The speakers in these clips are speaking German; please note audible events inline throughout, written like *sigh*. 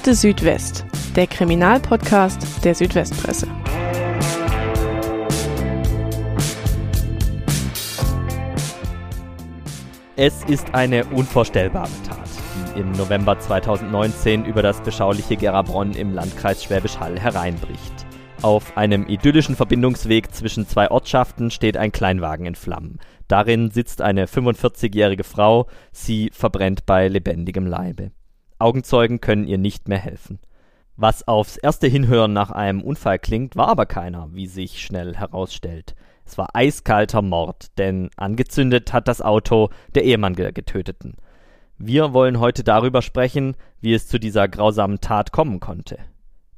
Akte Südwest, der Kriminalpodcast der Südwestpresse. Es ist eine unvorstellbare Tat, die im November 2019 über das beschauliche Gerabronn im Landkreis Schwäbisch Hall hereinbricht. Auf einem idyllischen Verbindungsweg zwischen zwei Ortschaften steht ein Kleinwagen in Flammen. Darin sitzt eine 45-jährige Frau, sie verbrennt bei lebendigem Leibe. Augenzeugen können ihr nicht mehr helfen. Was aufs erste Hinhören nach einem Unfall klingt, war aber keiner, wie sich schnell herausstellt. Es war eiskalter Mord, denn angezündet hat das Auto der Ehemann der Getöteten. Wir wollen heute darüber sprechen, wie es zu dieser grausamen Tat kommen konnte.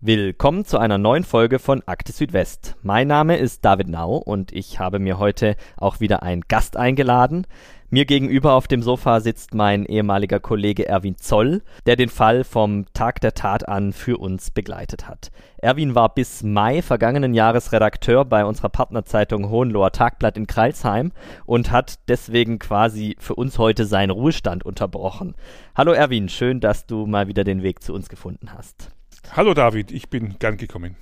Willkommen zu einer neuen Folge von Akte Südwest. Mein Name ist David Nau und ich habe mir heute auch wieder einen Gast eingeladen. Mir gegenüber auf dem Sofa sitzt mein ehemaliger Kollege Erwin Zoll, der den Fall vom Tag der Tat an für uns begleitet hat. Erwin war bis Mai vergangenen Jahres Redakteur bei unserer Partnerzeitung Hohenloher Tagblatt in Kreilsheim und hat deswegen quasi für uns heute seinen Ruhestand unterbrochen. Hallo Erwin, schön, dass du mal wieder den Weg zu uns gefunden hast. Hallo David, ich bin gern gekommen.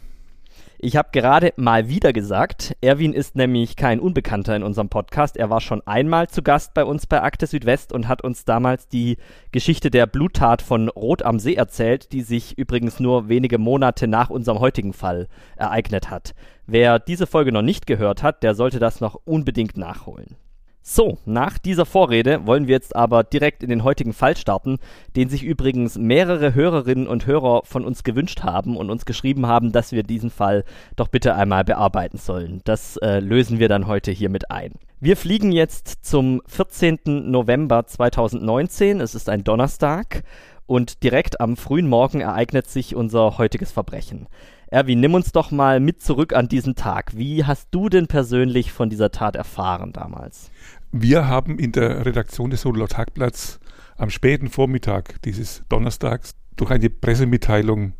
Ich habe gerade mal wieder gesagt, Erwin ist nämlich kein Unbekannter in unserem Podcast. Er war schon einmal zu Gast bei uns bei Akte Südwest und hat uns damals die Geschichte der Bluttat von Rot am See erzählt, die sich übrigens nur wenige Monate nach unserem heutigen Fall ereignet hat. Wer diese Folge noch nicht gehört hat, der sollte das noch unbedingt nachholen. So, nach dieser Vorrede wollen wir jetzt aber direkt in den heutigen Fall starten, den sich übrigens mehrere Hörerinnen und Hörer von uns gewünscht haben und uns geschrieben haben, dass wir diesen Fall doch bitte einmal bearbeiten sollen. Das äh, lösen wir dann heute hiermit ein. Wir fliegen jetzt zum 14. November 2019. Es ist ein Donnerstag und direkt am frühen Morgen ereignet sich unser heutiges Verbrechen. Erwin, nimm uns doch mal mit zurück an diesen Tag. Wie hast du denn persönlich von dieser Tat erfahren damals? Wir haben in der Redaktion des Sodeler Tagblatts am späten Vormittag dieses Donnerstags durch eine Pressemitteilung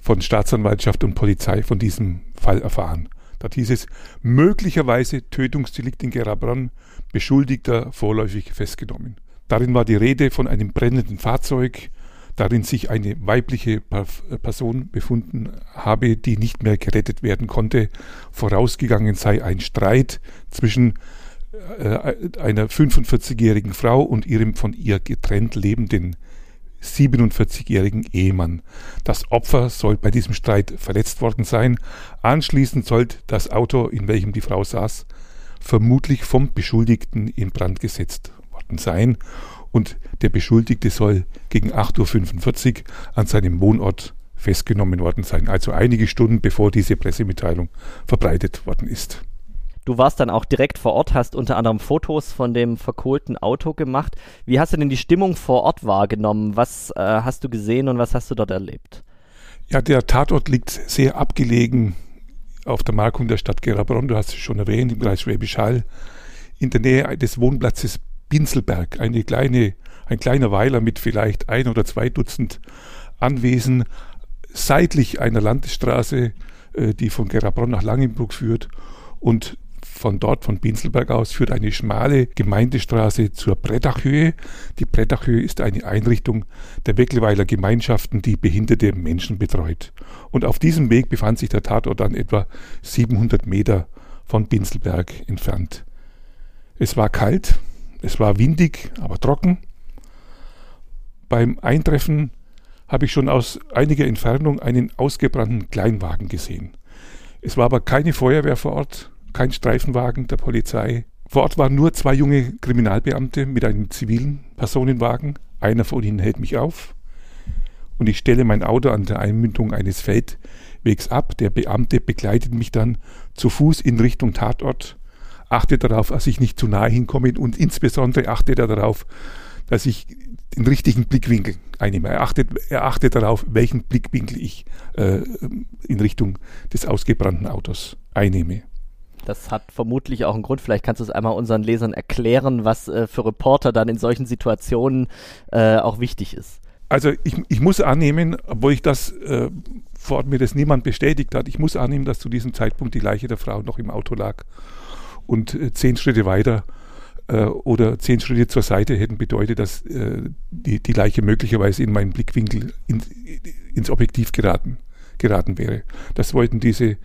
von Staatsanwaltschaft und Polizei von diesem Fall erfahren. Da hieß es, möglicherweise Tötungsdelikt in Gerabron, Beschuldigter vorläufig festgenommen. Darin war die Rede von einem brennenden Fahrzeug, darin sich eine weibliche Person befunden habe, die nicht mehr gerettet werden konnte. Vorausgegangen sei ein Streit zwischen äh, einer 45-jährigen Frau und ihrem von ihr getrennt lebenden 47-jährigen Ehemann. Das Opfer soll bei diesem Streit verletzt worden sein. Anschließend soll das Auto, in welchem die Frau saß, vermutlich vom Beschuldigten in Brand gesetzt worden sein und der Beschuldigte soll gegen 8.45 Uhr an seinem Wohnort festgenommen worden sein, also einige Stunden bevor diese Pressemitteilung verbreitet worden ist. Du warst dann auch direkt vor Ort, hast unter anderem Fotos von dem verkohlten Auto gemacht. Wie hast du denn die Stimmung vor Ort wahrgenommen? Was äh, hast du gesehen und was hast du dort erlebt? Ja, der Tatort liegt sehr abgelegen auf der Markung der Stadt Gerabron, du hast es schon erwähnt, im Kreis Schwäbisch Hall, in der Nähe des Wohnplatzes Binzelberg, eine kleine, ein kleiner Weiler mit vielleicht ein oder zwei Dutzend Anwesen, seitlich einer Landesstraße, äh, die von Gerabronn nach Langenbruck führt und von dort, von Binzelberg aus, führt eine schmale Gemeindestraße zur Brettachhöhe. Die Brettachhöhe ist eine Einrichtung der Weckelweiler Gemeinschaften, die behinderte Menschen betreut. Und auf diesem Weg befand sich der Tatort dann etwa 700 Meter von Binzelberg entfernt. Es war kalt, es war windig, aber trocken. Beim Eintreffen habe ich schon aus einiger Entfernung einen ausgebrannten Kleinwagen gesehen. Es war aber keine Feuerwehr vor Ort, kein Streifenwagen der Polizei. Vor Ort waren nur zwei junge Kriminalbeamte mit einem zivilen Personenwagen. Einer von ihnen hält mich auf und ich stelle mein Auto an der Einmündung eines Feldwegs ab. Der Beamte begleitet mich dann zu Fuß in Richtung Tatort achtet darauf, dass ich nicht zu nahe hinkomme und insbesondere achtet er darauf, dass ich den richtigen Blickwinkel einnehme. Er achtet, er achtet darauf, welchen Blickwinkel ich äh, in Richtung des ausgebrannten Autos einnehme. Das hat vermutlich auch einen Grund. Vielleicht kannst du es einmal unseren Lesern erklären, was äh, für Reporter dann in solchen Situationen äh, auch wichtig ist. Also ich, ich muss annehmen, obwohl ich das äh, vor Ort mir das niemand bestätigt hat, ich muss annehmen, dass zu diesem Zeitpunkt die Leiche der Frau noch im Auto lag und äh, zehn Schritte weiter äh, oder zehn Schritte zur Seite hätten bedeutet, dass äh, die, die Leiche möglicherweise in meinen Blickwinkel in, ins Objektiv geraten, geraten wäre. Das wollten diese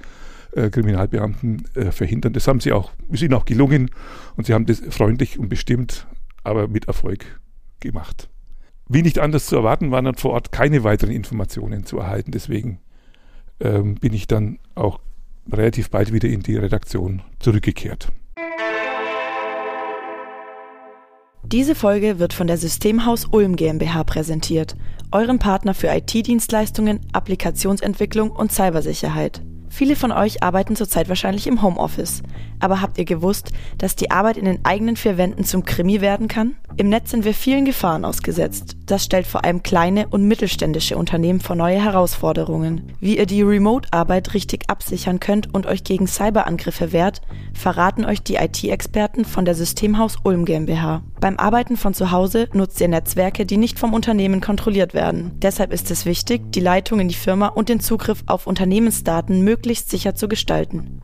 Kriminalbeamten verhindern. Das haben sie auch, ist ihnen auch gelungen und sie haben das freundlich und bestimmt, aber mit Erfolg gemacht. Wie nicht anders zu erwarten, waren dann vor Ort keine weiteren Informationen zu erhalten. Deswegen ähm, bin ich dann auch relativ bald wieder in die Redaktion zurückgekehrt. Diese Folge wird von der Systemhaus Ulm GmbH präsentiert, eurem Partner für IT-Dienstleistungen, Applikationsentwicklung und Cybersicherheit. Viele von euch arbeiten zurzeit wahrscheinlich im Homeoffice. Aber habt ihr gewusst, dass die Arbeit in den eigenen vier Wänden zum Krimi werden kann? Im Netz sind wir vielen Gefahren ausgesetzt. Das stellt vor allem kleine und mittelständische Unternehmen vor neue Herausforderungen. Wie ihr die Remote-Arbeit richtig absichern könnt und euch gegen Cyberangriffe wehrt, verraten euch die IT-Experten von der Systemhaus Ulm GmbH. Beim Arbeiten von zu Hause nutzt ihr Netzwerke, die nicht vom Unternehmen kontrolliert werden. Deshalb ist es wichtig, die Leitung in die Firma und den Zugriff auf Unternehmensdaten möglichst sicher zu gestalten.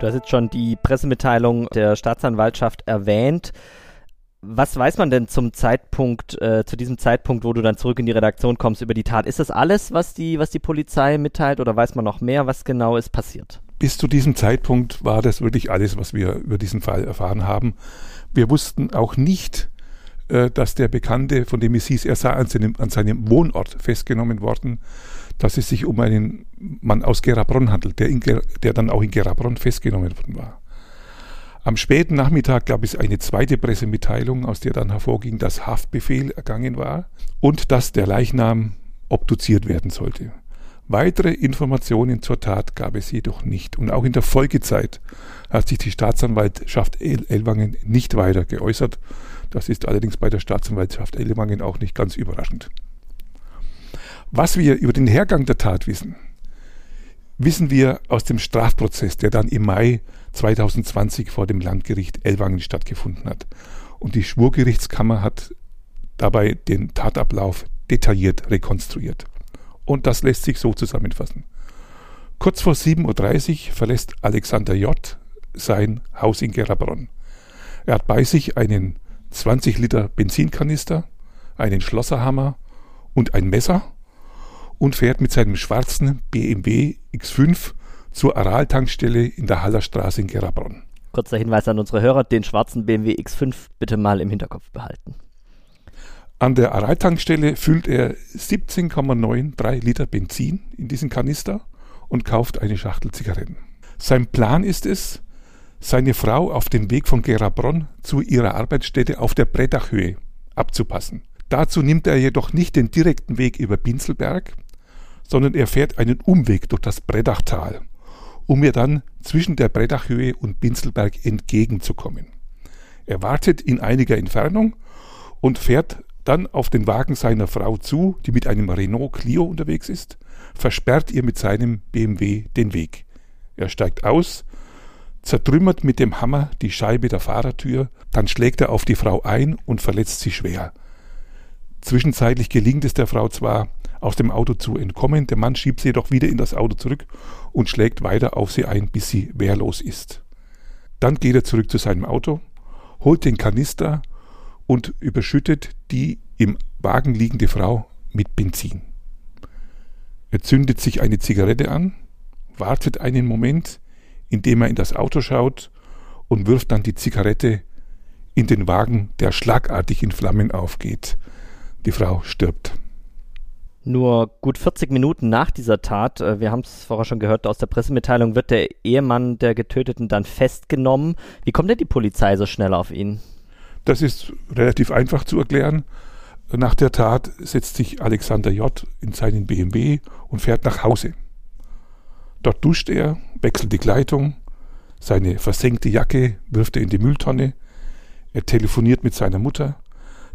Du hast jetzt schon die Pressemitteilung der Staatsanwaltschaft erwähnt. Was weiß man denn zum Zeitpunkt, äh, zu diesem Zeitpunkt, wo du dann zurück in die Redaktion kommst über die Tat? Ist das alles, was die, was die Polizei mitteilt oder weiß man noch mehr, was genau ist passiert? Bis zu diesem Zeitpunkt war das wirklich alles, was wir über diesen Fall erfahren haben. Wir wussten auch nicht, äh, dass der Bekannte, von dem es hieß, er sei an seinem, an seinem Wohnort festgenommen worden, dass es sich um einen Mann aus Gerabronn handelt, der, in, der dann auch in Gerabronn festgenommen worden war. Am späten Nachmittag gab es eine zweite Pressemitteilung, aus der dann hervorging, dass Haftbefehl ergangen war und dass der Leichnam obduziert werden sollte. Weitere Informationen zur Tat gab es jedoch nicht. Und auch in der Folgezeit hat sich die Staatsanwaltschaft Ellwangen nicht weiter geäußert. Das ist allerdings bei der Staatsanwaltschaft Ellwangen auch nicht ganz überraschend. Was wir über den Hergang der Tat wissen, wissen wir aus dem Strafprozess, der dann im Mai 2020 vor dem Landgericht Ellwangen stattgefunden hat. Und die Schwurgerichtskammer hat dabei den Tatablauf detailliert rekonstruiert. Und das lässt sich so zusammenfassen. Kurz vor 7.30 Uhr verlässt Alexander J. sein Haus in Gerabronn. Er hat bei sich einen 20 Liter Benzinkanister, einen Schlosserhammer und ein Messer und fährt mit seinem schwarzen BMW X5 zur Aral-Tankstelle in der Hallerstraße in Gerabronn. Kurzer Hinweis an unsere Hörer, den schwarzen BMW X5 bitte mal im Hinterkopf behalten. An der Aral-Tankstelle füllt er 17,93 Liter Benzin in diesen Kanister und kauft eine Schachtel Zigaretten. Sein Plan ist es, seine Frau auf dem Weg von Gerabronn zu ihrer Arbeitsstätte auf der Brettachhöhe abzupassen. Dazu nimmt er jedoch nicht den direkten Weg über Binzelberg, sondern er fährt einen Umweg durch das Breddachtal, um mir dann zwischen der Breddachhöhe und Binzelberg entgegenzukommen. Er wartet in einiger Entfernung und fährt dann auf den Wagen seiner Frau zu, die mit einem Renault Clio unterwegs ist, versperrt ihr mit seinem BMW den Weg. Er steigt aus, zertrümmert mit dem Hammer die Scheibe der Fahrertür, dann schlägt er auf die Frau ein und verletzt sie schwer. Zwischenzeitlich gelingt es der Frau zwar, aus dem Auto zu entkommen. Der Mann schiebt sie jedoch wieder in das Auto zurück und schlägt weiter auf sie ein, bis sie wehrlos ist. Dann geht er zurück zu seinem Auto, holt den Kanister und überschüttet die im Wagen liegende Frau mit Benzin. Er zündet sich eine Zigarette an, wartet einen Moment, indem er in das Auto schaut und wirft dann die Zigarette in den Wagen, der schlagartig in Flammen aufgeht. Die Frau stirbt. Nur gut 40 Minuten nach dieser Tat, äh, wir haben es vorher schon gehört aus der Pressemitteilung, wird der Ehemann der Getöteten dann festgenommen. Wie kommt denn die Polizei so schnell auf ihn? Das ist relativ einfach zu erklären. Nach der Tat setzt sich Alexander J. in seinen BMW und fährt nach Hause. Dort duscht er, wechselt die Kleidung, seine versenkte Jacke wirft er in die Mülltonne, er telefoniert mit seiner Mutter,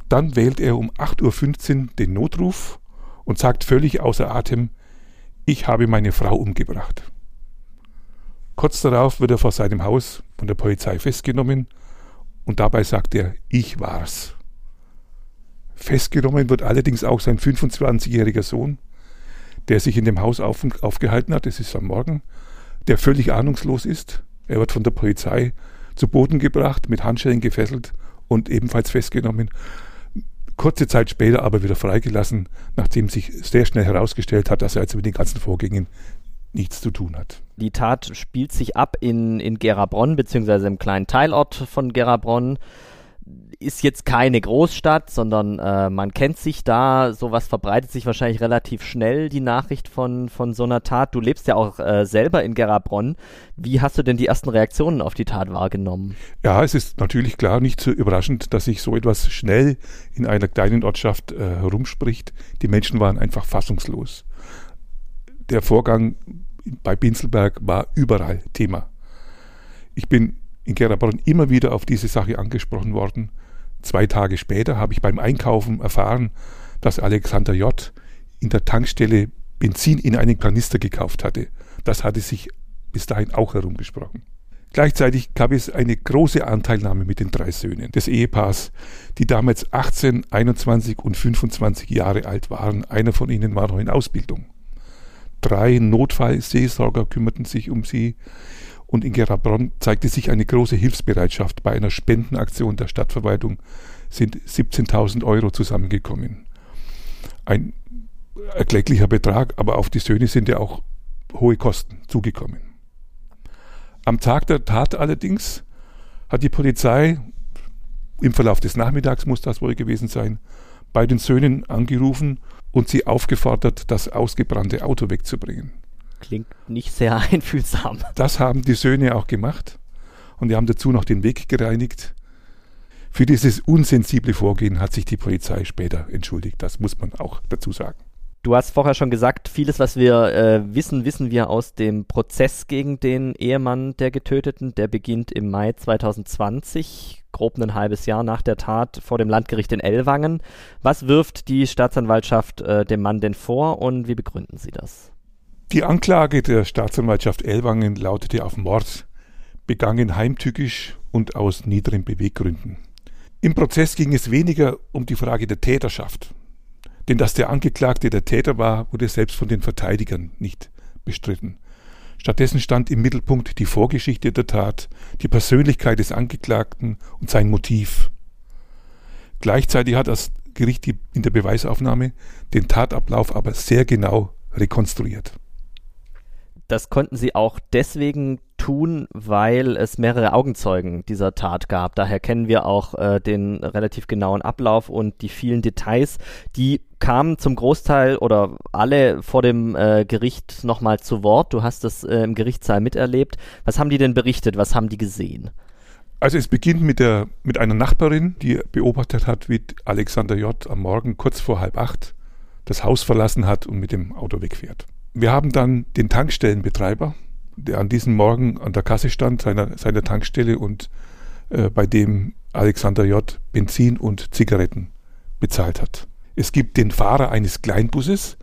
Dann wählt er um 8.15 Uhr den Notruf und sagt völlig außer Atem, ich habe meine Frau umgebracht. Kurz darauf wird er vor seinem Haus von der Polizei festgenommen und dabei sagt er, ich war's. Festgenommen wird allerdings auch sein 25-jähriger Sohn, der sich in dem Haus auf, aufgehalten hat, es ist am Morgen, der völlig ahnungslos ist. Er wird von der Polizei zu Boden gebracht, mit Handschellen gefesselt und ebenfalls festgenommen. Kurze Zeit später aber wieder freigelassen, nachdem sich sehr schnell herausgestellt hat, dass er also mit den ganzen Vorgängen nichts zu tun hat. Die Tat spielt sich ab in, in Gerabronn, beziehungsweise im kleinen Teilort von Gerabronn ist jetzt keine Großstadt, sondern äh, man kennt sich da, sowas verbreitet sich wahrscheinlich relativ schnell, die Nachricht von, von so einer Tat. Du lebst ja auch äh, selber in Gerabronn. Wie hast du denn die ersten Reaktionen auf die Tat wahrgenommen? Ja, es ist natürlich klar nicht so überraschend, dass sich so etwas schnell in einer kleinen Ortschaft äh, herumspricht. Die Menschen waren einfach fassungslos. Der Vorgang bei Binzelberg war überall Thema. Ich bin in Gerabronn immer wieder auf diese Sache angesprochen worden. Zwei Tage später habe ich beim Einkaufen erfahren, dass Alexander J. in der Tankstelle Benzin in einen Kanister gekauft hatte. Das hatte sich bis dahin auch herumgesprochen. Gleichzeitig gab es eine große Anteilnahme mit den drei Söhnen des Ehepaars, die damals 18, 21 und 25 Jahre alt waren. Einer von ihnen war noch in Ausbildung. Drei Notfallseelsorger kümmerten sich um sie und in Gerabronn zeigte sich eine große Hilfsbereitschaft. Bei einer Spendenaktion der Stadtverwaltung sind 17.000 Euro zusammengekommen. Ein erklecklicher Betrag, aber auf die Söhne sind ja auch hohe Kosten zugekommen. Am Tag der Tat allerdings hat die Polizei, im Verlauf des Nachmittags muss das wohl gewesen sein, bei den Söhnen angerufen und sie aufgefordert, das ausgebrannte Auto wegzubringen. Klingt nicht sehr *laughs* einfühlsam. Das haben die Söhne auch gemacht und die haben dazu noch den Weg gereinigt. Für dieses unsensible Vorgehen hat sich die Polizei später entschuldigt. Das muss man auch dazu sagen. Du hast vorher schon gesagt, vieles, was wir äh, wissen, wissen wir aus dem Prozess gegen den Ehemann der Getöteten. Der beginnt im Mai 2020, grob ein halbes Jahr nach der Tat vor dem Landgericht in Ellwangen. Was wirft die Staatsanwaltschaft äh, dem Mann denn vor und wie begründen sie das? Die Anklage der Staatsanwaltschaft Ellwangen lautete auf Mord, begangen heimtückisch und aus niedrigen Beweggründen. Im Prozess ging es weniger um die Frage der Täterschaft, denn dass der Angeklagte der Täter war, wurde selbst von den Verteidigern nicht bestritten. Stattdessen stand im Mittelpunkt die Vorgeschichte der Tat, die Persönlichkeit des Angeklagten und sein Motiv. Gleichzeitig hat das Gericht in der Beweisaufnahme den Tatablauf aber sehr genau rekonstruiert. Das konnten sie auch deswegen tun, weil es mehrere Augenzeugen dieser Tat gab. Daher kennen wir auch äh, den relativ genauen Ablauf und die vielen Details. Die kamen zum Großteil oder alle vor dem äh, Gericht nochmal zu Wort. Du hast das äh, im Gerichtssaal miterlebt. Was haben die denn berichtet? Was haben die gesehen? Also es beginnt mit, der, mit einer Nachbarin, die beobachtet hat, wie Alexander J. am Morgen kurz vor halb acht das Haus verlassen hat und mit dem Auto wegfährt. Wir haben dann den Tankstellenbetreiber, der an diesem Morgen an der Kasse stand, seiner, seiner Tankstelle und äh, bei dem Alexander J. Benzin und Zigaretten bezahlt hat. Es gibt den Fahrer eines Kleinbusses,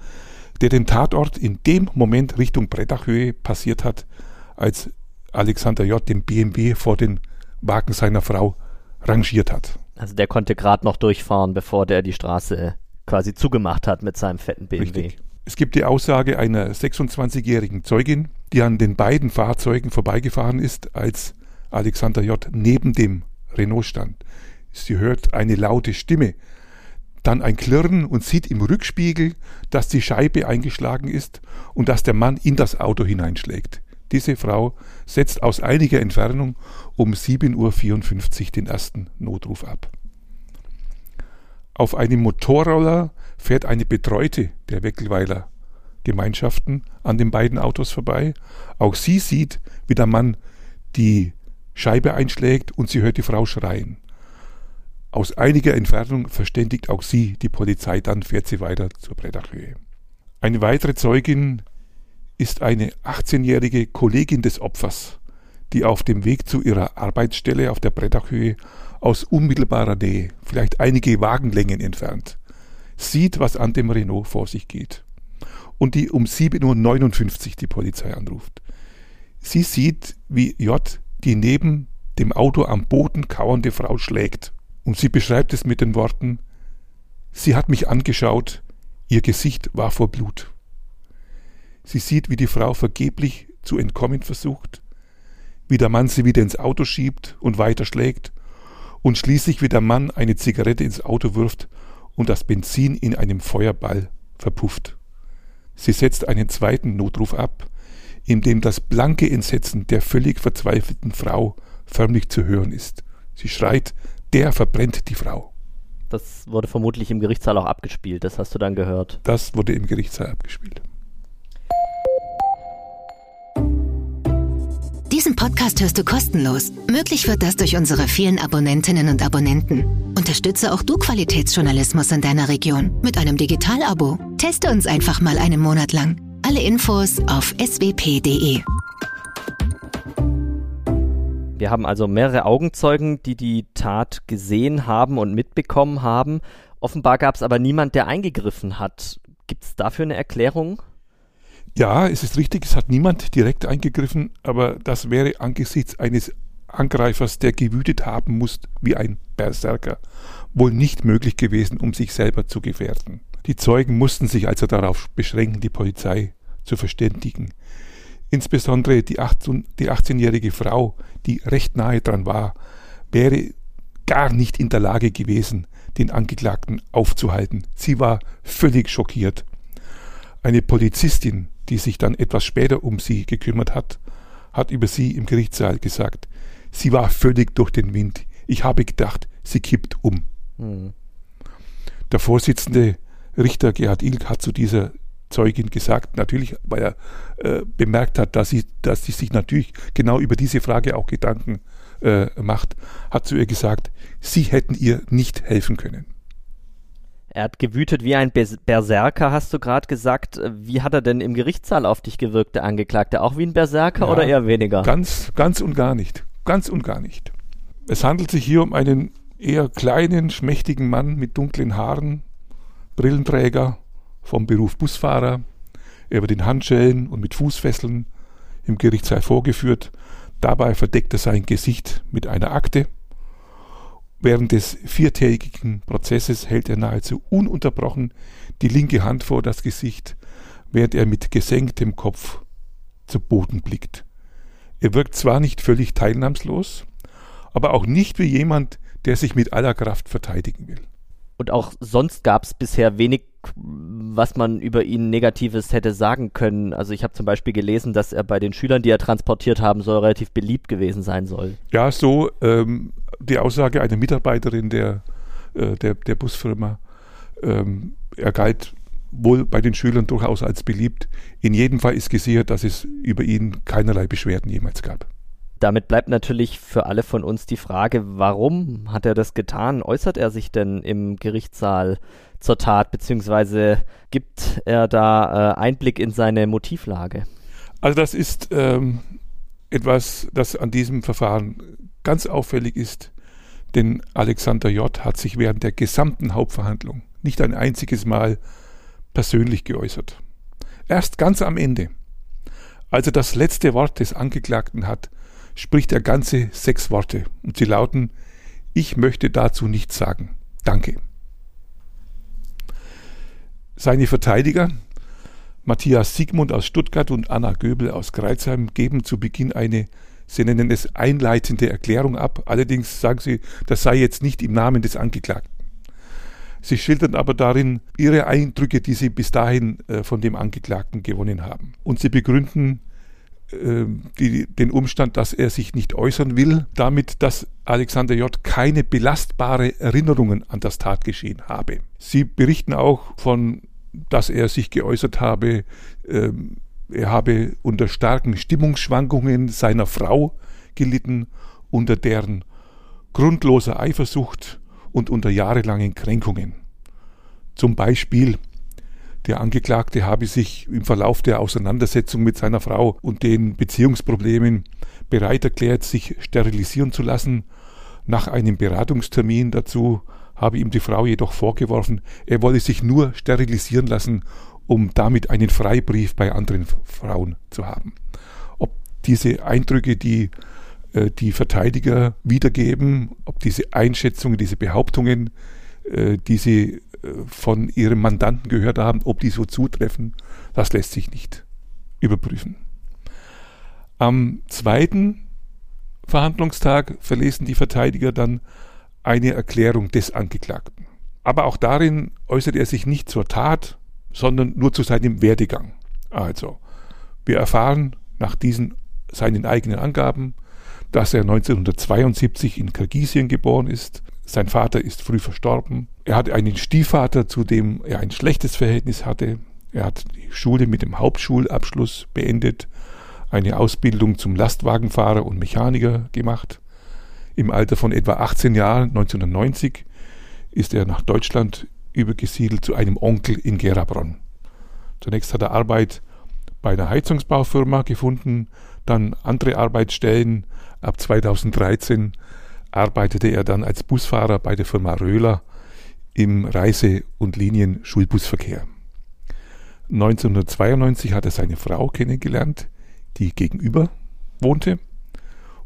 der den Tatort in dem Moment Richtung Brettachhöhe passiert hat, als Alexander J. den BMW vor den Wagen seiner Frau rangiert hat. Also der konnte gerade noch durchfahren, bevor der die Straße quasi zugemacht hat mit seinem fetten BMW. Richtig. Es gibt die Aussage einer 26-jährigen Zeugin, die an den beiden Fahrzeugen vorbeigefahren ist, als Alexander J. neben dem Renault stand. Sie hört eine laute Stimme, dann ein Klirren und sieht im Rückspiegel, dass die Scheibe eingeschlagen ist und dass der Mann in das Auto hineinschlägt. Diese Frau setzt aus einiger Entfernung um 7.54 Uhr den ersten Notruf ab. Auf einem Motorroller fährt eine Betreute der Weckelweiler Gemeinschaften an den beiden Autos vorbei. Auch sie sieht, wie der Mann die Scheibe einschlägt und sie hört die Frau schreien. Aus einiger Entfernung verständigt auch sie die Polizei, dann fährt sie weiter zur Brettachhöhe. Eine weitere Zeugin ist eine 18-jährige Kollegin des Opfers, die auf dem Weg zu ihrer Arbeitsstelle auf der Brettachhöhe aus unmittelbarer Nähe, vielleicht einige Wagenlängen entfernt, sieht, was an dem Renault vor sich geht. Und die um 7.59 Uhr die Polizei anruft. Sie sieht, wie J die neben dem Auto am Boden kauernde Frau schlägt. Und sie beschreibt es mit den Worten, sie hat mich angeschaut, ihr Gesicht war vor Blut. Sie sieht, wie die Frau vergeblich zu entkommen versucht, wie der Mann sie wieder ins Auto schiebt und weiterschlägt und schließlich wie der Mann eine Zigarette ins Auto wirft und das Benzin in einem Feuerball verpufft. Sie setzt einen zweiten Notruf ab, in dem das blanke Entsetzen der völlig verzweifelten Frau förmlich zu hören ist. Sie schreit, der verbrennt die Frau. Das wurde vermutlich im Gerichtssaal auch abgespielt, das hast du dann gehört. Das wurde im Gerichtssaal abgespielt. Diesen Podcast hörst du kostenlos. Möglich wird das durch unsere vielen Abonnentinnen und Abonnenten. Unterstütze auch du Qualitätsjournalismus in deiner Region mit einem Digital-Abo. Teste uns einfach mal einen Monat lang. Alle Infos auf swp.de. Wir haben also mehrere Augenzeugen, die die Tat gesehen haben und mitbekommen haben. Offenbar gab es aber niemand, der eingegriffen hat. Gibt es dafür eine Erklärung? Ja, es ist richtig, es hat niemand direkt eingegriffen, aber das wäre angesichts eines Angreifers, der gewütet haben muss wie ein Berserker, wohl nicht möglich gewesen, um sich selber zu gefährden. Die Zeugen mussten sich also darauf beschränken, die Polizei zu verständigen. Insbesondere die 18-jährige Frau, die recht nahe dran war, wäre gar nicht in der Lage gewesen, den Angeklagten aufzuhalten. Sie war völlig schockiert. Eine Polizistin, die sich dann etwas später um sie gekümmert hat, hat über sie im Gerichtssaal gesagt, sie war völlig durch den Wind. Ich habe gedacht, sie kippt um. Mhm. Der Vorsitzende Richter Gerhard Ilk hat zu dieser Zeugin gesagt, natürlich, weil er äh, bemerkt hat, dass sie, dass sie sich natürlich genau über diese Frage auch Gedanken äh, macht, hat zu ihr gesagt, sie hätten ihr nicht helfen können. Er hat gewütet wie ein Berserker, hast du gerade gesagt. Wie hat er denn im Gerichtssaal auf dich gewirkt, der Angeklagte? Auch wie ein Berserker ja, oder eher weniger? Ganz, ganz und gar nicht. Ganz und gar nicht. Es handelt sich hier um einen eher kleinen, schmächtigen Mann mit dunklen Haaren, Brillenträger, vom Beruf Busfahrer. Er wird in Handschellen und mit Fußfesseln im Gerichtssaal vorgeführt. Dabei verdeckt er sein Gesicht mit einer Akte. Während des viertägigen Prozesses hält er nahezu ununterbrochen die linke Hand vor das Gesicht, während er mit gesenktem Kopf zu Boden blickt. Er wirkt zwar nicht völlig teilnahmslos, aber auch nicht wie jemand, der sich mit aller Kraft verteidigen will. Und auch sonst gab es bisher wenig, was man über ihn Negatives hätte sagen können. Also ich habe zum Beispiel gelesen, dass er bei den Schülern, die er transportiert haben soll, relativ beliebt gewesen sein soll. Ja, so ähm, die Aussage einer Mitarbeiterin der, äh, der, der Busfirma. Ähm, er galt wohl bei den Schülern durchaus als beliebt. In jedem Fall ist gesichert, dass es über ihn keinerlei Beschwerden jemals gab. Damit bleibt natürlich für alle von uns die Frage, warum hat er das getan? Äußert er sich denn im Gerichtssaal zur Tat, beziehungsweise gibt er da äh, Einblick in seine Motivlage? Also das ist ähm, etwas, das an diesem Verfahren ganz auffällig ist, denn Alexander J. hat sich während der gesamten Hauptverhandlung nicht ein einziges Mal persönlich geäußert. Erst ganz am Ende, als er das letzte Wort des Angeklagten hat, spricht er ganze sechs Worte und sie lauten Ich möchte dazu nichts sagen. Danke. Seine Verteidiger, Matthias Siegmund aus Stuttgart und Anna Göbel aus Greizheim, geben zu Beginn eine, sie nennen es einleitende Erklärung ab. Allerdings sagen sie, das sei jetzt nicht im Namen des Angeklagten. Sie schildern aber darin ihre Eindrücke, die sie bis dahin äh, von dem Angeklagten gewonnen haben. Und sie begründen ähm, die, den Umstand, dass er sich nicht äußern will, damit, dass Alexander J. keine belastbare Erinnerungen an das Tatgeschehen habe. Sie berichten auch von, dass er sich geäußert habe, ähm, er habe unter starken Stimmungsschwankungen seiner Frau gelitten, unter deren grundloser Eifersucht und unter jahrelangen Kränkungen. Zum Beispiel der Angeklagte habe sich im Verlauf der Auseinandersetzung mit seiner Frau und den Beziehungsproblemen bereit erklärt, sich sterilisieren zu lassen. Nach einem Beratungstermin dazu habe ihm die Frau jedoch vorgeworfen, er wolle sich nur sterilisieren lassen, um damit einen Freibrief bei anderen Frauen zu haben. Ob diese Eindrücke, die die Verteidiger wiedergeben, ob diese Einschätzungen, diese Behauptungen, äh, die sie äh, von ihrem Mandanten gehört haben, ob die so zutreffen, das lässt sich nicht überprüfen. Am zweiten Verhandlungstag verlesen die Verteidiger dann eine Erklärung des Angeklagten. Aber auch darin äußert er sich nicht zur Tat, sondern nur zu seinem Werdegang. Also, wir erfahren nach diesen seinen eigenen Angaben, dass er 1972 in Kirgisien geboren ist. Sein Vater ist früh verstorben. Er hatte einen Stiefvater, zu dem er ein schlechtes Verhältnis hatte. Er hat die Schule mit dem Hauptschulabschluss beendet, eine Ausbildung zum Lastwagenfahrer und Mechaniker gemacht. Im Alter von etwa 18 Jahren, 1990, ist er nach Deutschland übergesiedelt zu einem Onkel in Gerabronn. Zunächst hat er Arbeit bei einer Heizungsbaufirma gefunden, dann andere Arbeitsstellen. Ab 2013 arbeitete er dann als Busfahrer bei der Firma Röhler im Reise- und Linien-Schulbusverkehr. 1992 hat er seine Frau kennengelernt, die gegenüber wohnte.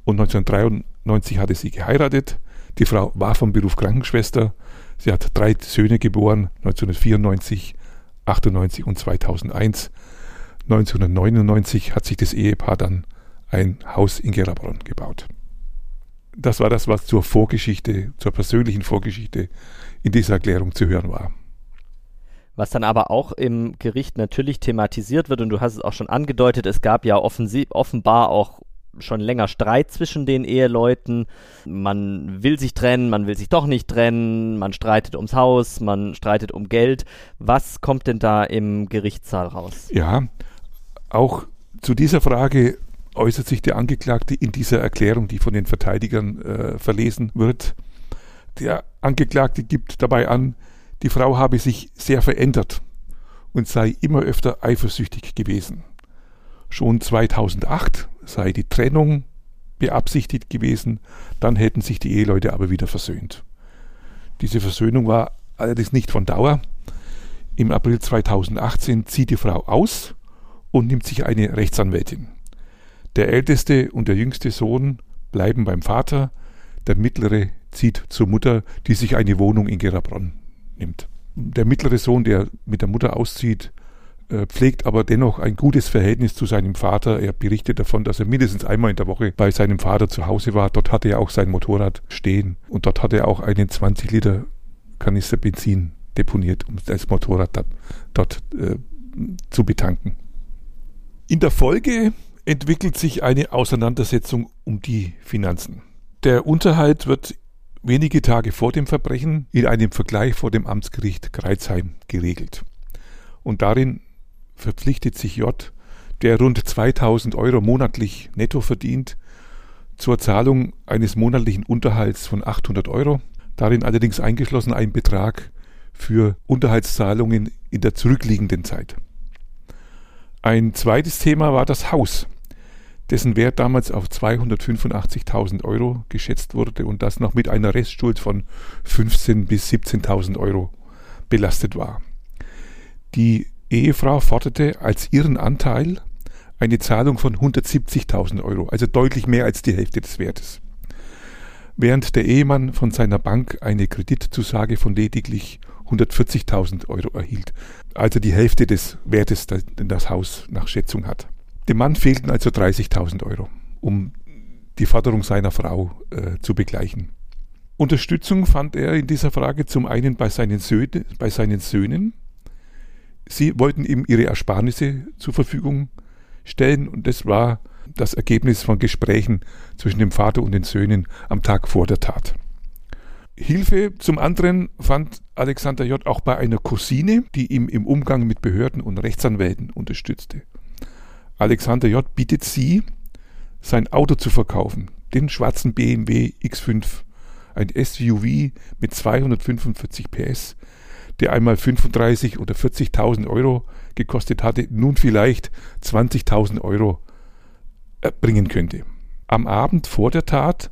Und 1993 hat er sie geheiratet. Die Frau war vom Beruf Krankenschwester. Sie hat drei Söhne geboren, 1994, 98 und 2001. 1999 hat sich das Ehepaar dann ein Haus in Gerabronn gebaut. Das war das, was zur Vorgeschichte, zur persönlichen Vorgeschichte in dieser Erklärung zu hören war. Was dann aber auch im Gericht natürlich thematisiert wird, und du hast es auch schon angedeutet, es gab ja offenbar auch schon länger Streit zwischen den Eheleuten. Man will sich trennen, man will sich doch nicht trennen, man streitet ums Haus, man streitet um Geld. Was kommt denn da im Gerichtssaal raus? Ja, auch zu dieser Frage äußert sich der Angeklagte in dieser Erklärung, die von den Verteidigern äh, verlesen wird. Der Angeklagte gibt dabei an, die Frau habe sich sehr verändert und sei immer öfter eifersüchtig gewesen. Schon 2008 sei die Trennung beabsichtigt gewesen, dann hätten sich die Eheleute aber wieder versöhnt. Diese Versöhnung war allerdings nicht von Dauer. Im April 2018 zieht die Frau aus und nimmt sich eine Rechtsanwältin. Der älteste und der jüngste Sohn bleiben beim Vater, der mittlere zieht zur Mutter, die sich eine Wohnung in Gerabronn nimmt. Der mittlere Sohn, der mit der Mutter auszieht, äh, pflegt aber dennoch ein gutes Verhältnis zu seinem Vater. Er berichtet davon, dass er mindestens einmal in der Woche bei seinem Vater zu Hause war. Dort hatte er auch sein Motorrad stehen und dort hatte er auch einen 20 Liter Kanister Benzin deponiert, um das Motorrad dort äh, zu betanken. In der Folge entwickelt sich eine Auseinandersetzung um die Finanzen. Der Unterhalt wird wenige Tage vor dem Verbrechen in einem Vergleich vor dem Amtsgericht Kreuzheim geregelt. Und darin verpflichtet sich J., der rund 2000 Euro monatlich netto verdient, zur Zahlung eines monatlichen Unterhalts von 800 Euro, darin allerdings eingeschlossen ein Betrag für Unterhaltszahlungen in der zurückliegenden Zeit. Ein zweites Thema war das Haus, dessen Wert damals auf 285.000 Euro geschätzt wurde und das noch mit einer Restschuld von 15.000 bis 17.000 Euro belastet war. Die Ehefrau forderte als ihren Anteil eine Zahlung von 170.000 Euro, also deutlich mehr als die Hälfte des Wertes. Während der Ehemann von seiner Bank eine Kreditzusage von lediglich 140.000 Euro erhielt, also die Hälfte des Wertes, den das Haus nach Schätzung hat. Dem Mann fehlten also 30.000 Euro, um die Forderung seiner Frau äh, zu begleichen. Unterstützung fand er in dieser Frage zum einen bei seinen, Söhne, bei seinen Söhnen. Sie wollten ihm ihre Ersparnisse zur Verfügung stellen und das war das Ergebnis von Gesprächen zwischen dem Vater und den Söhnen am Tag vor der Tat. Hilfe zum anderen fand Alexander J. auch bei einer Cousine, die ihm im Umgang mit Behörden und Rechtsanwälten unterstützte. Alexander J. bittet sie, sein Auto zu verkaufen, den schwarzen BMW X5, ein SUV mit 245 PS, der einmal 35 oder 40.000 Euro gekostet hatte, nun vielleicht 20.000 Euro bringen könnte. Am Abend vor der Tat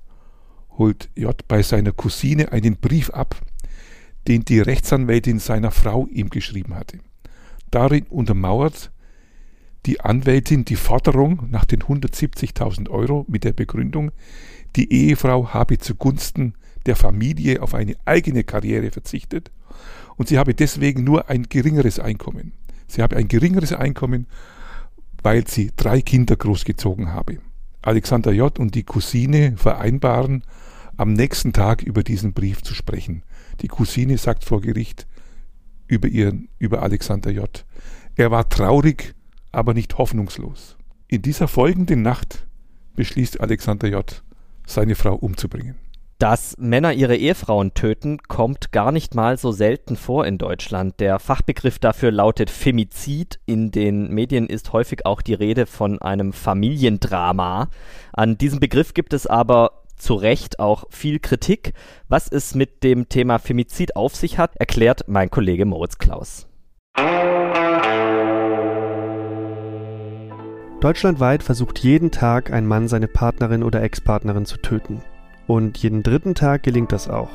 holt J bei seiner Cousine einen Brief ab, den die Rechtsanwältin seiner Frau ihm geschrieben hatte. Darin untermauert die Anwältin die Forderung nach den 170.000 Euro mit der Begründung, die Ehefrau habe zugunsten der Familie auf eine eigene Karriere verzichtet und sie habe deswegen nur ein geringeres Einkommen. Sie habe ein geringeres Einkommen, weil sie drei Kinder großgezogen habe. Alexander J. und die Cousine vereinbaren, am nächsten Tag über diesen Brief zu sprechen. Die Cousine sagt vor Gericht über ihren, über Alexander J. Er war traurig, aber nicht hoffnungslos. In dieser folgenden Nacht beschließt Alexander J., seine Frau umzubringen. Dass Männer ihre Ehefrauen töten, kommt gar nicht mal so selten vor in Deutschland. Der Fachbegriff dafür lautet Femizid. In den Medien ist häufig auch die Rede von einem Familiendrama. An diesem Begriff gibt es aber zu Recht auch viel Kritik. Was es mit dem Thema Femizid auf sich hat, erklärt mein Kollege Moritz Klaus. Deutschlandweit versucht jeden Tag ein Mann seine Partnerin oder Ex-Partnerin zu töten. Und jeden dritten Tag gelingt das auch.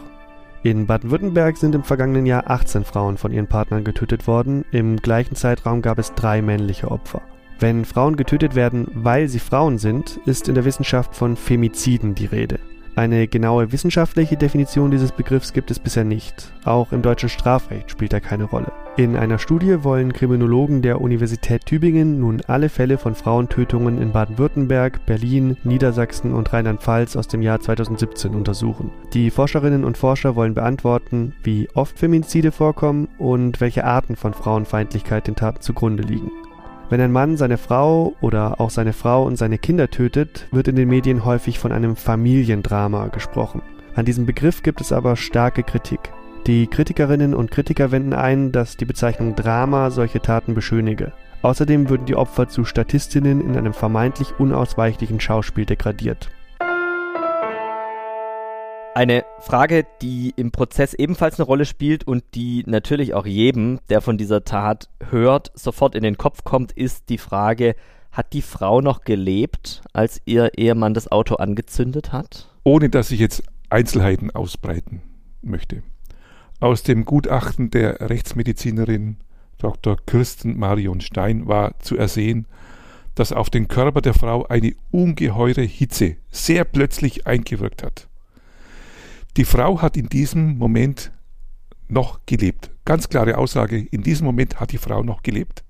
In Baden-Württemberg sind im vergangenen Jahr 18 Frauen von ihren Partnern getötet worden. Im gleichen Zeitraum gab es drei männliche Opfer. Wenn Frauen getötet werden, weil sie Frauen sind, ist in der Wissenschaft von Femiziden die Rede. Eine genaue wissenschaftliche Definition dieses Begriffs gibt es bisher nicht. Auch im deutschen Strafrecht spielt er keine Rolle. In einer Studie wollen Kriminologen der Universität Tübingen nun alle Fälle von Frauentötungen in Baden-Württemberg, Berlin, Niedersachsen und Rheinland-Pfalz aus dem Jahr 2017 untersuchen. Die Forscherinnen und Forscher wollen beantworten, wie oft Femizide vorkommen und welche Arten von Frauenfeindlichkeit den Taten zugrunde liegen. Wenn ein Mann seine Frau oder auch seine Frau und seine Kinder tötet, wird in den Medien häufig von einem Familiendrama gesprochen. An diesem Begriff gibt es aber starke Kritik. Die Kritikerinnen und Kritiker wenden ein, dass die Bezeichnung Drama solche Taten beschönige. Außerdem würden die Opfer zu Statistinnen in einem vermeintlich unausweichlichen Schauspiel degradiert. Eine Frage, die im Prozess ebenfalls eine Rolle spielt und die natürlich auch jedem, der von dieser Tat hört, sofort in den Kopf kommt, ist die Frage, hat die Frau noch gelebt, als ihr Ehemann das Auto angezündet hat? Ohne dass ich jetzt Einzelheiten ausbreiten möchte. Aus dem Gutachten der Rechtsmedizinerin Dr. Kirsten Marion Stein war zu ersehen, dass auf den Körper der Frau eine ungeheure Hitze sehr plötzlich eingewirkt hat. Die Frau hat in diesem Moment noch gelebt. Ganz klare Aussage, in diesem Moment hat die Frau noch gelebt.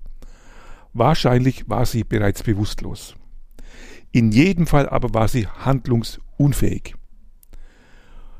Wahrscheinlich war sie bereits bewusstlos. In jedem Fall aber war sie handlungsunfähig.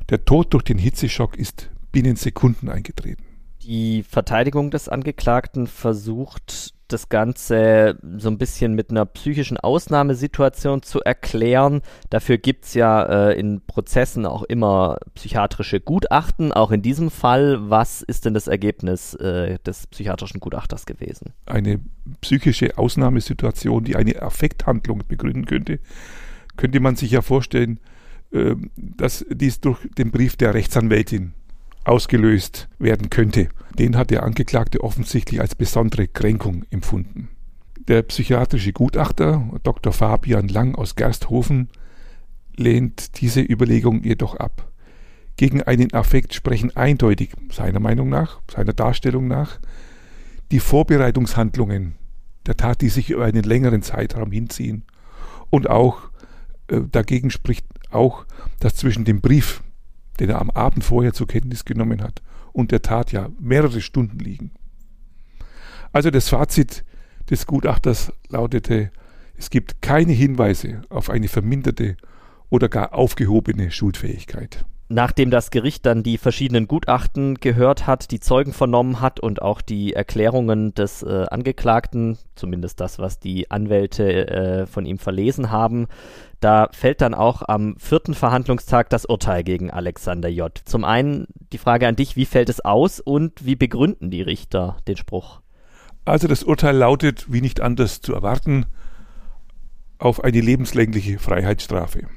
Der Tod durch den Hitzeschock ist binnen Sekunden eingetreten. Die Verteidigung des Angeklagten versucht das Ganze so ein bisschen mit einer psychischen Ausnahmesituation zu erklären. Dafür gibt es ja äh, in Prozessen auch immer psychiatrische Gutachten. Auch in diesem Fall, was ist denn das Ergebnis äh, des psychiatrischen Gutachters gewesen? Eine psychische Ausnahmesituation, die eine Affekthandlung begründen könnte, könnte man sich ja vorstellen, äh, dass dies durch den Brief der Rechtsanwältin ausgelöst werden könnte. Den hat der Angeklagte offensichtlich als besondere Kränkung empfunden. Der psychiatrische Gutachter Dr. Fabian Lang aus Gersthofen lehnt diese Überlegung jedoch ab. Gegen einen Affekt sprechen eindeutig, seiner Meinung nach, seiner Darstellung nach, die Vorbereitungshandlungen der Tat, die sich über einen längeren Zeitraum hinziehen. Und auch äh, dagegen spricht auch, dass zwischen dem Brief den er am Abend vorher zur Kenntnis genommen hat und der Tat ja mehrere Stunden liegen. Also das Fazit des Gutachters lautete, es gibt keine Hinweise auf eine verminderte oder gar aufgehobene Schuldfähigkeit. Nachdem das Gericht dann die verschiedenen Gutachten gehört hat, die Zeugen vernommen hat und auch die Erklärungen des äh, Angeklagten, zumindest das, was die Anwälte äh, von ihm verlesen haben, da fällt dann auch am vierten Verhandlungstag das Urteil gegen Alexander J. Zum einen die Frage an dich, wie fällt es aus und wie begründen die Richter den Spruch? Also das Urteil lautet, wie nicht anders zu erwarten, auf eine lebenslängliche Freiheitsstrafe.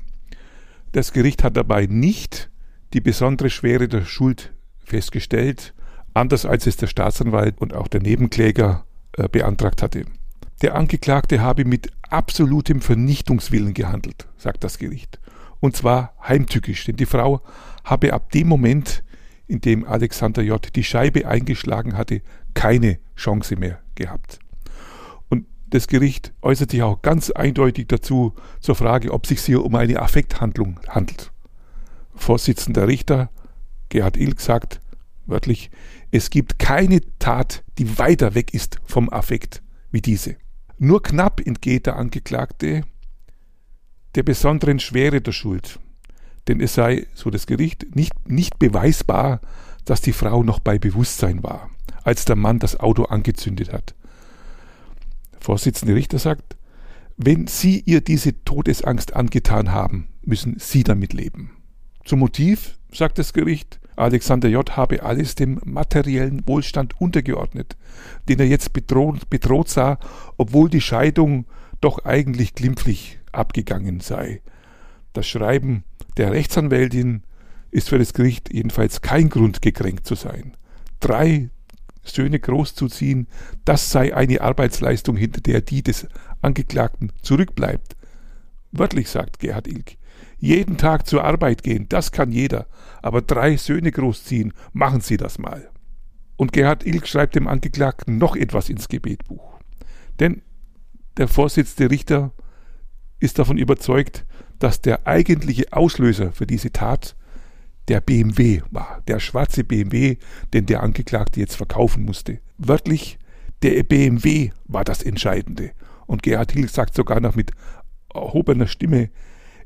Das Gericht hat dabei nicht die besondere Schwere der Schuld festgestellt, anders als es der Staatsanwalt und auch der Nebenkläger äh, beantragt hatte. Der Angeklagte habe mit absolutem Vernichtungswillen gehandelt, sagt das Gericht. Und zwar heimtückisch, denn die Frau habe ab dem Moment, in dem Alexander J. die Scheibe eingeschlagen hatte, keine Chance mehr gehabt. Und das Gericht äußert sich auch ganz eindeutig dazu zur Frage, ob sich hier um eine Affekthandlung handelt. Vorsitzender Richter Gerhard Ilk sagt wörtlich, es gibt keine Tat, die weiter weg ist vom Affekt wie diese. Nur knapp entgeht der Angeklagte der besonderen Schwere der Schuld, denn es sei, so das Gericht, nicht, nicht beweisbar, dass die Frau noch bei Bewusstsein war, als der Mann das Auto angezündet hat. Der Vorsitzende Richter sagt, wenn Sie ihr diese Todesangst angetan haben, müssen Sie damit leben. Zum Motiv, sagt das Gericht, Alexander J. habe alles dem materiellen Wohlstand untergeordnet, den er jetzt bedroht, bedroht sah, obwohl die Scheidung doch eigentlich glimpflich abgegangen sei. Das Schreiben der Rechtsanwältin ist für das Gericht jedenfalls kein Grund, gekränkt zu sein. Drei Söhne großzuziehen, das sei eine Arbeitsleistung, hinter der die des Angeklagten zurückbleibt. Wörtlich sagt Gerhard Ilk. Jeden Tag zur Arbeit gehen, das kann jeder, aber drei Söhne großziehen, machen Sie das mal. Und Gerhard Ilk schreibt dem Angeklagten noch etwas ins Gebetbuch. Denn der Vorsitzende Richter ist davon überzeugt, dass der eigentliche Auslöser für diese Tat der BMW war, der schwarze BMW, den der Angeklagte jetzt verkaufen musste. Wörtlich, der BMW war das Entscheidende. Und Gerhard Hill sagt sogar noch mit erhobener Stimme,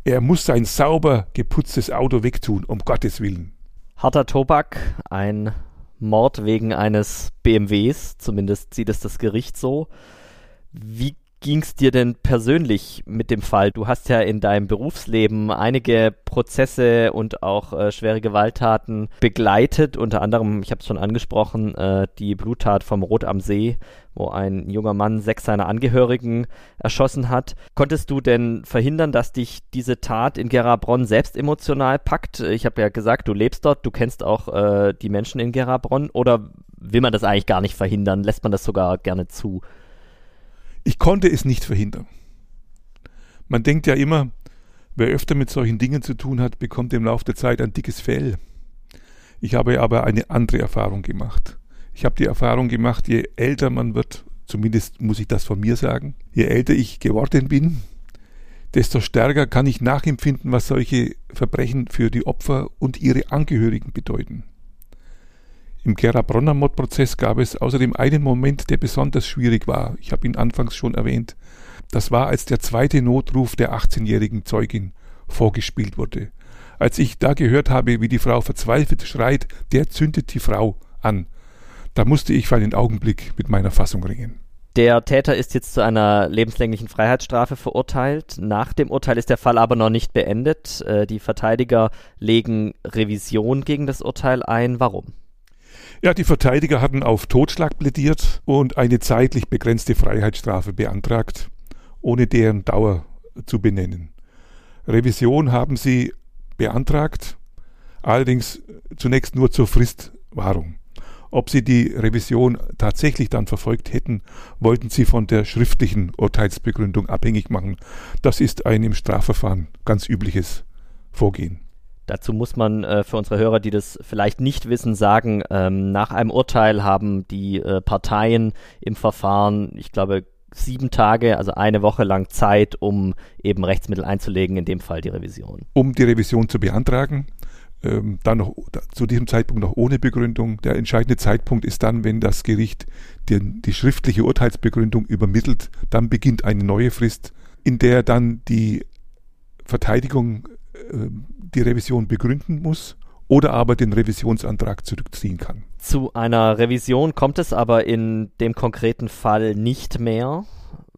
er muss sein sauber geputztes Auto wegtun, um Gottes Willen. Harter Tobak, ein Mord wegen eines BMWs, zumindest sieht es das Gericht so. Wie ging es dir denn persönlich mit dem Fall? Du hast ja in deinem Berufsleben einige Prozesse und auch äh, schwere Gewalttaten begleitet. Unter anderem, ich habe es schon angesprochen, äh, die Bluttat vom Rot am See, wo ein junger Mann sechs seiner Angehörigen erschossen hat. Konntest du denn verhindern, dass dich diese Tat in Gerabronn selbst emotional packt? Ich habe ja gesagt, du lebst dort, du kennst auch äh, die Menschen in Gerabronn. Oder will man das eigentlich gar nicht verhindern? Lässt man das sogar gerne zu? Ich konnte es nicht verhindern. Man denkt ja immer, wer öfter mit solchen Dingen zu tun hat, bekommt im Laufe der Zeit ein dickes Fell. Ich habe aber eine andere Erfahrung gemacht. Ich habe die Erfahrung gemacht, je älter man wird, zumindest muss ich das von mir sagen, je älter ich geworden bin, desto stärker kann ich nachempfinden, was solche Verbrechen für die Opfer und ihre Angehörigen bedeuten. Im Gera-Bronner Mordprozess gab es außerdem einen Moment, der besonders schwierig war. Ich habe ihn anfangs schon erwähnt. Das war, als der zweite Notruf der 18-jährigen Zeugin vorgespielt wurde. Als ich da gehört habe, wie die Frau verzweifelt schreit, der zündet die Frau an. Da musste ich für einen Augenblick mit meiner Fassung ringen. Der Täter ist jetzt zu einer lebenslänglichen Freiheitsstrafe verurteilt. Nach dem Urteil ist der Fall aber noch nicht beendet. Äh, die Verteidiger legen Revision gegen das Urteil ein. Warum? Ja, die Verteidiger hatten auf Totschlag plädiert und eine zeitlich begrenzte Freiheitsstrafe beantragt, ohne deren Dauer zu benennen. Revision haben sie beantragt, allerdings zunächst nur zur Fristwahrung. Ob sie die Revision tatsächlich dann verfolgt hätten, wollten sie von der schriftlichen Urteilsbegründung abhängig machen. Das ist ein im Strafverfahren ganz übliches Vorgehen. Dazu muss man äh, für unsere Hörer, die das vielleicht nicht wissen, sagen, ähm, nach einem Urteil haben die äh, Parteien im Verfahren, ich glaube, sieben Tage, also eine Woche lang Zeit, um eben Rechtsmittel einzulegen, in dem Fall die Revision. Um die Revision zu beantragen, ähm, dann noch zu diesem Zeitpunkt noch ohne Begründung. Der entscheidende Zeitpunkt ist dann, wenn das Gericht die, die schriftliche Urteilsbegründung übermittelt, dann beginnt eine neue Frist, in der dann die Verteidigung die Revision begründen muss oder aber den Revisionsantrag zurückziehen kann. Zu einer Revision kommt es aber in dem konkreten Fall nicht mehr.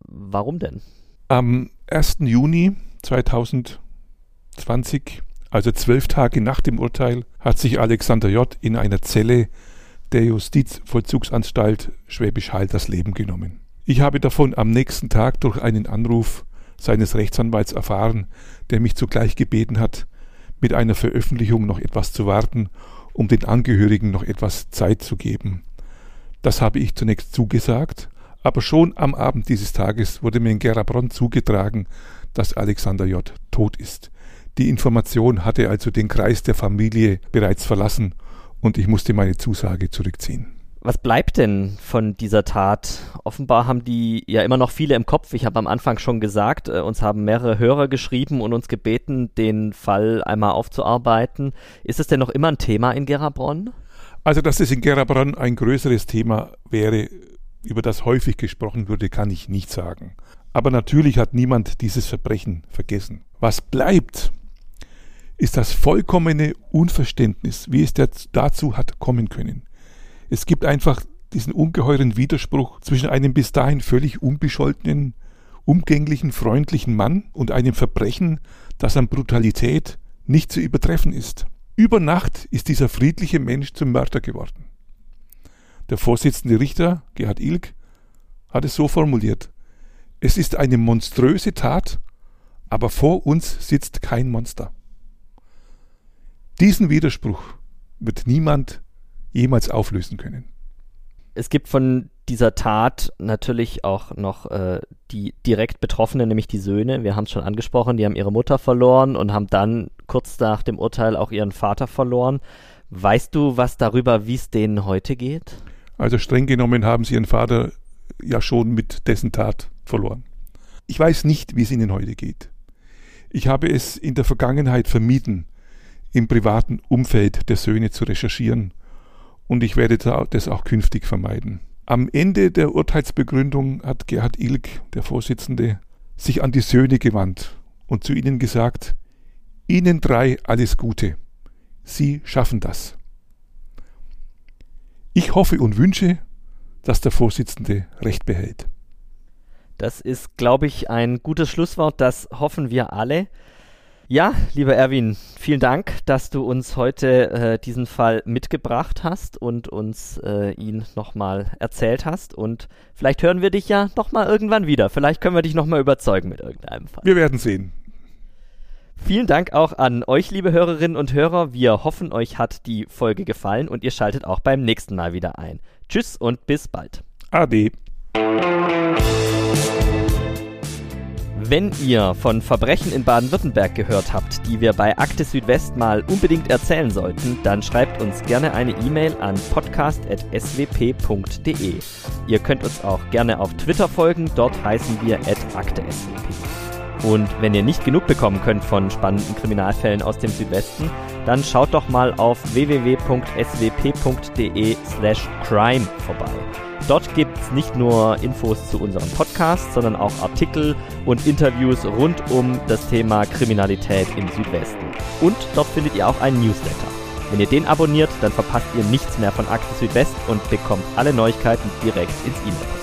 Warum denn? Am 1. Juni 2020, also zwölf Tage nach dem Urteil, hat sich Alexander J. in einer Zelle der Justizvollzugsanstalt Schwäbisch Hall das Leben genommen. Ich habe davon am nächsten Tag durch einen Anruf seines Rechtsanwalts erfahren, der mich zugleich gebeten hat, mit einer Veröffentlichung noch etwas zu warten, um den Angehörigen noch etwas Zeit zu geben. Das habe ich zunächst zugesagt, aber schon am Abend dieses Tages wurde mir in Gerabronn zugetragen, dass Alexander J. tot ist. Die Information hatte also den Kreis der Familie bereits verlassen und ich musste meine Zusage zurückziehen. Was bleibt denn von dieser Tat? Offenbar haben die ja immer noch viele im Kopf. Ich habe am Anfang schon gesagt, äh, uns haben mehrere Hörer geschrieben und uns gebeten, den Fall einmal aufzuarbeiten. Ist es denn noch immer ein Thema in Gerabronn? Also, dass es in Gerabronn ein größeres Thema wäre, über das häufig gesprochen würde, kann ich nicht sagen. Aber natürlich hat niemand dieses Verbrechen vergessen. Was bleibt, ist das vollkommene Unverständnis, wie es dazu hat kommen können. Es gibt einfach diesen ungeheuren Widerspruch zwischen einem bis dahin völlig unbescholtenen, umgänglichen, freundlichen Mann und einem Verbrechen, das an Brutalität nicht zu übertreffen ist. Über Nacht ist dieser friedliche Mensch zum Mörder geworden. Der Vorsitzende Richter, Gerhard Ilk, hat es so formuliert. Es ist eine monströse Tat, aber vor uns sitzt kein Monster. Diesen Widerspruch wird niemand jemals auflösen können. Es gibt von dieser Tat natürlich auch noch äh, die direkt Betroffenen, nämlich die Söhne. Wir haben es schon angesprochen, die haben ihre Mutter verloren und haben dann kurz nach dem Urteil auch ihren Vater verloren. Weißt du was darüber, wie es denen heute geht? Also streng genommen haben sie ihren Vater ja schon mit dessen Tat verloren. Ich weiß nicht, wie es ihnen heute geht. Ich habe es in der Vergangenheit vermieden, im privaten Umfeld der Söhne zu recherchieren und ich werde das auch künftig vermeiden. Am Ende der Urteilsbegründung hat Gerhard Ilk, der Vorsitzende, sich an die Söhne gewandt und zu ihnen gesagt, Ihnen drei alles Gute. Sie schaffen das. Ich hoffe und wünsche, dass der Vorsitzende Recht behält. Das ist, glaube ich, ein gutes Schlusswort. Das hoffen wir alle. Ja, lieber Erwin, vielen Dank, dass du uns heute äh, diesen Fall mitgebracht hast und uns äh, ihn nochmal erzählt hast. Und vielleicht hören wir dich ja nochmal irgendwann wieder. Vielleicht können wir dich nochmal überzeugen mit irgendeinem Fall. Wir werden sehen. Vielen Dank auch an euch, liebe Hörerinnen und Hörer. Wir hoffen, euch hat die Folge gefallen und ihr schaltet auch beim nächsten Mal wieder ein. Tschüss und bis bald. Ade. Wenn ihr von Verbrechen in Baden-Württemberg gehört habt, die wir bei Akte Südwest mal unbedingt erzählen sollten, dann schreibt uns gerne eine E-Mail an podcast.swp.de. Ihr könnt uns auch gerne auf Twitter folgen, dort heißen wir @akte_swp. Und wenn ihr nicht genug bekommen könnt von spannenden Kriminalfällen aus dem Südwesten, dann schaut doch mal auf www.swp.de/crime vorbei. Dort gibt es nicht nur Infos zu unserem Podcast, sondern auch Artikel und Interviews rund um das Thema Kriminalität im Südwesten. Und dort findet ihr auch einen Newsletter. Wenn ihr den abonniert, dann verpasst ihr nichts mehr von Akte Südwest und bekommt alle Neuigkeiten direkt ins E-Mail.